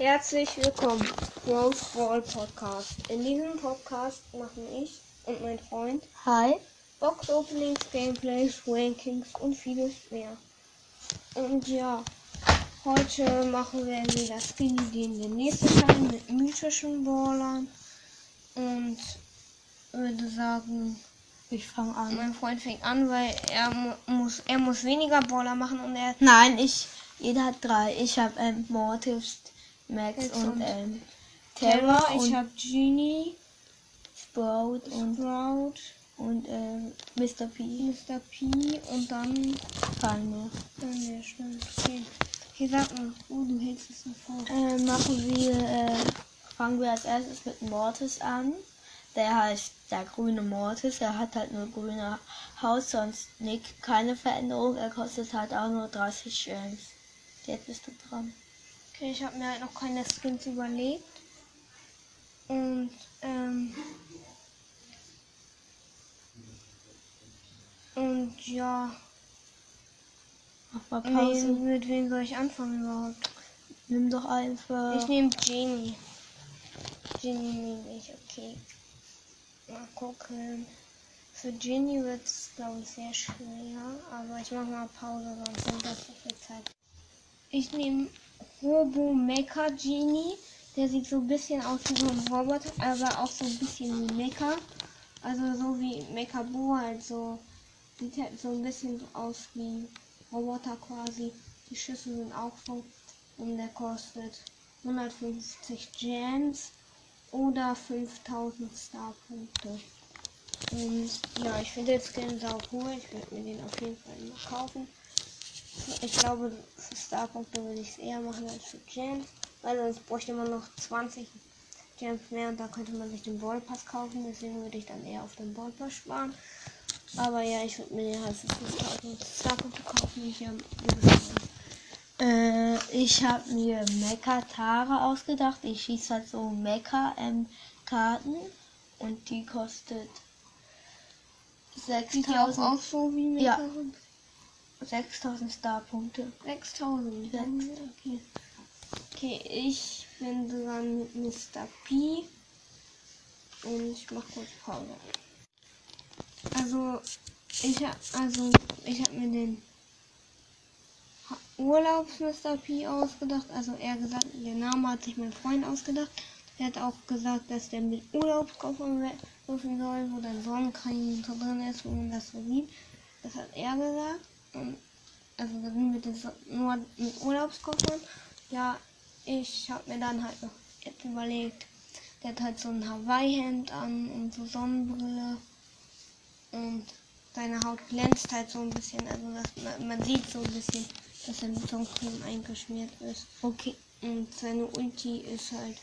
Herzlich willkommen Rose Ball Podcast. In diesem Podcast machen ich und mein Freund Hi. Box Openings, Gameplays, Rankings und vieles mehr. Und ja, heute machen wir wieder Skinny den den nächsten Teil mit mythischen Ballern. Und würde sagen, Ich fange an. mein Freund fängt an, weil er mu muss er muss weniger Baller machen und er Nein, ich. Jeder hat drei. Ich habe ähm, Mortis, Max Jetzt und und ähm, Terra, Terra ich habe Genie, Sprout und, Sprout, und ähm, Mr. P. Mr. P und dann. Dann wäre schnell. Okay. Hier sag mal, oh, du hältst es vor. Äh, machen wir, äh, fangen wir als erstes mit Mortis an. Der heißt der grüne Mortis. Er hat halt nur grüne Haut, sonst nicht, keine Veränderung. Er kostet halt auch nur 30 Gems. Jetzt bist du dran. Ich habe mir halt noch keine Skins überlegt. Und, ähm. Und ja. Mach mal Nee, Pause. mit wem soll ich anfangen überhaupt? Nimm doch einfach. Ich nehme Genie. Genie nehme ich, okay. Mal gucken. Für Genie wird es, glaube ich, sehr schwer. Aber ich mache mal Pause, sonst nimmt das so viel Zeit. Ich nehme Robo Mecha Genie. Der sieht so ein bisschen aus wie so ein Roboter, aber auch so ein bisschen wie Mecha. Also so wie Mecha Bo, halt so. Sieht halt so ein bisschen aus wie Roboter quasi. Die Schüsse sind auch so. Und der kostet 150 Gems oder 5000 Starpunkte. Und ja, ich finde den Skin sau cool. Ich werde mir den auf jeden Fall mal kaufen. Ich glaube, für Starpunkte würde ich es eher machen als für Gems. Weil sonst bräuchte man noch 20 Gems mehr und da könnte man sich den Ballpass kaufen. Deswegen würde ich dann eher auf den Ballpass sparen. Aber ja, ich würde mir den halt für 5000 Starpunkte kaufen. Ich gesagt, Äh, ich habe mir Mecha Tara ausgedacht. Ich schieße halt so Mecha ähm, Karten und die kostet Sieht ja auch 6000 aus so wie Mecha. Ja. 6000 Starpunkte. 6000. Sechs. Okay. okay, ich bin dran mit Mr. P. Und ich mach kurz Pause. Also, ich hab, also, ich hab mir den Ha- Urlaubs Mr. P ausgedacht. Also, eher gesagt, der Name hat sich mein Freund ausgedacht. Er hat auch gesagt, dass der mit Urlaubskoffer rufen soll, wo dann Sonnencreme so drin ist, wo man das so sieht. Das hat er gesagt. Also mit den nur mit Urlaubskoffern. Ja, ich habe mir dann halt noch jetzt überlegt, der hat halt so ein Hawaii-Hemd an und so Sonnenbrille und seine Haut glänzt halt so ein bisschen, also das, man, sieht so ein bisschen, dass er mit Sonnencreme eingeschmiert ist. Okay. Und seine Ulti ist halt,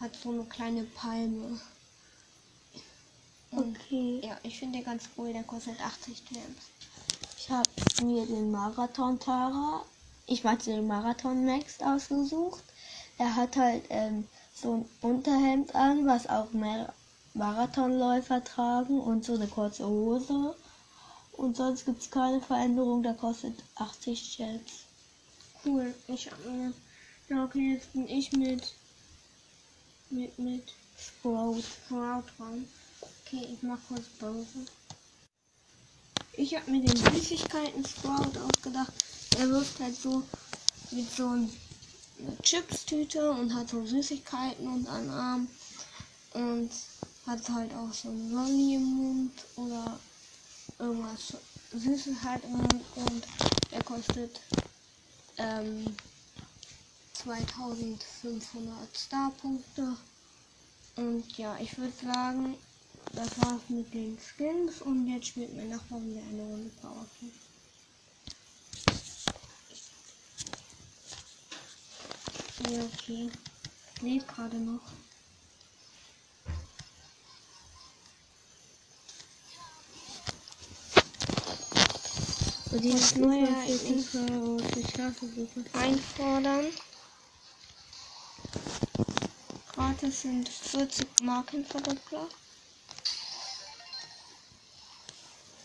hat so eine kleine Palme. Und Okay. ja, ich finde den ganz cool, der kostet 80 Gems. Ich habe mir den Marathon Tara, ich meinte den Marathon Max ausgesucht. Er hat halt ähm, so ein Unterhemd an, was auch mehr Marathonläufer tragen und so eine kurze Hose. Und sonst gibt es keine Veränderung, der kostet 80 Gems. Cool. Ich hab mir. Ja, okay, jetzt bin ich mit. Mit, mit Sprout. Sprout dran. Okay, ich mach kurz Pause. Ich hab mir den Süßigkeiten Sprout ausgedacht. Er wirft halt so mit so ein- einer Chips-Tüte und hat so Süßigkeiten unter den Arm. Und hat halt auch so ein Lolli im Mund oder irgendwas Süßes halt im Mund. Und er kostet ähm, 2500 Starpunkte. Und ja, ich würde sagen, das war's mit den Skins und jetzt spielt mein Nachbar wieder eine Runde Powerplay. Ja, okay. Lebt gerade noch. Und die Das ist neue 45 aus der Straßensuche. Einfordern. Gratis sind 40 Markenverdoppler.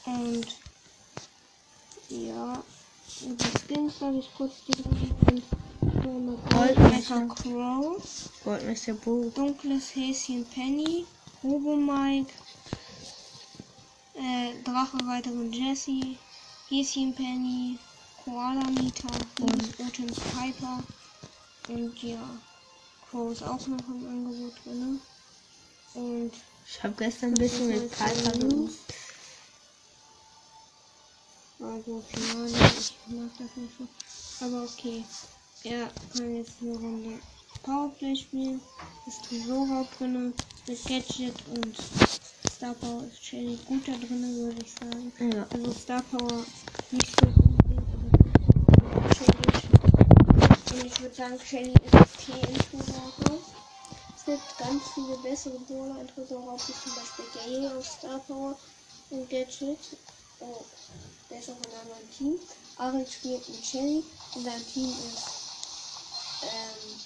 Und ja, die Skins soll ich kurz die und Gold Goldmesser Crow, Goldmesser Bo. dunkles Häschen Penny, Robo Mike, äh, Drachenreiterin Jessie, Häschen Penny, Koala Mieter, Liebesbotin Piper und ja, Crow ist auch noch im Angebot drin. Und Ich habe gestern ein bisschen mit Piper geübt. Also Finale, ich mag das nicht so. Aber okay. Er kann jetzt eine Runde Powerplay spielen. Ist Tresora drin mit Gadget und Star Power ist Shelly gut da drin, würde ich sagen. Ja. Also Star Power nicht so Shelly. Und ich würde sagen, Shelly ist okay in Tresora. Es gibt ganz viele bessere Brawler in Tresora, wie zum Beispiel Gale auf Star Power und Gadget. Oh, der ist auch in einem anderen Team. Arik spielt mit Shelly und sein Team ist. Ähm,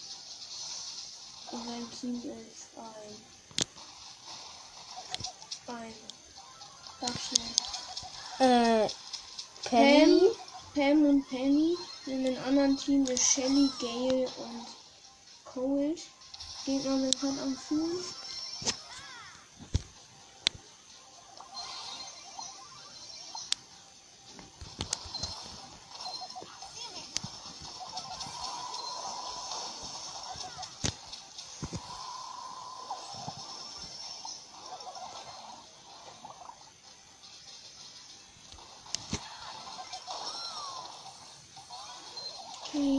und sein Team ist ein. Ein. Sag schnell. Äh, Penny. Pam und Penny. In einem anderen Team ist Shelly, Gale und Cold. Gegner sind gerade am Fühlen.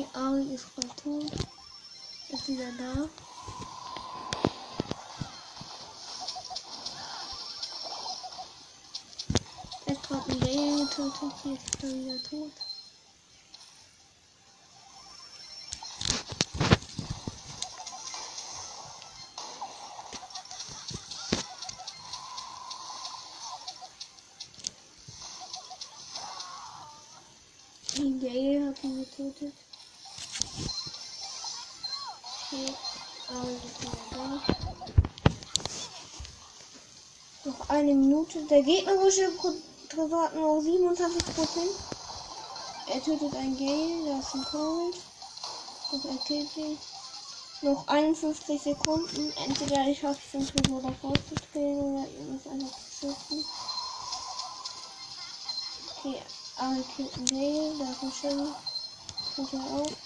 Okay, Ari ist gerade tot. Ist wieder da. Er hat gerade einen Gale getötet. Jetzt ist er wieder tot. Gale hat ihn getötet. Okay, da. Noch eine Minute. Der gegnerische Tresor hat nur 27%. Er tötet einen Gale, da ist ein Cold. Und er killt ihn. Noch 51 Sekunden. Entweder ich schaffe es, den Tresor davor zu drehen oder ihr müsst einfach schützen. Okay, Ari killt einen Gale, da ist ein. Tut er auch.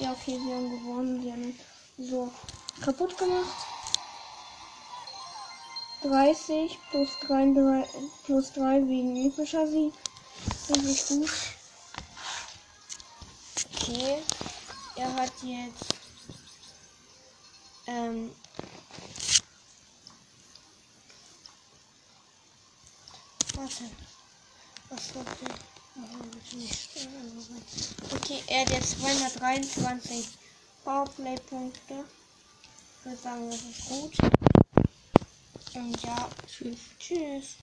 Ja, okay, wir haben gewonnen. Wir haben so kaputt gemacht. 30 plus 3, 3 plus 3 wegen epischer Sieg. Richtig gut. Okay. Er hat jetzt ähm, Warte. Was war denn? Okay, er hat jetzt 223 Powerplay-Punkte. Ich würde sagen, das ist gut. Und ja, Tschüss. tschüss.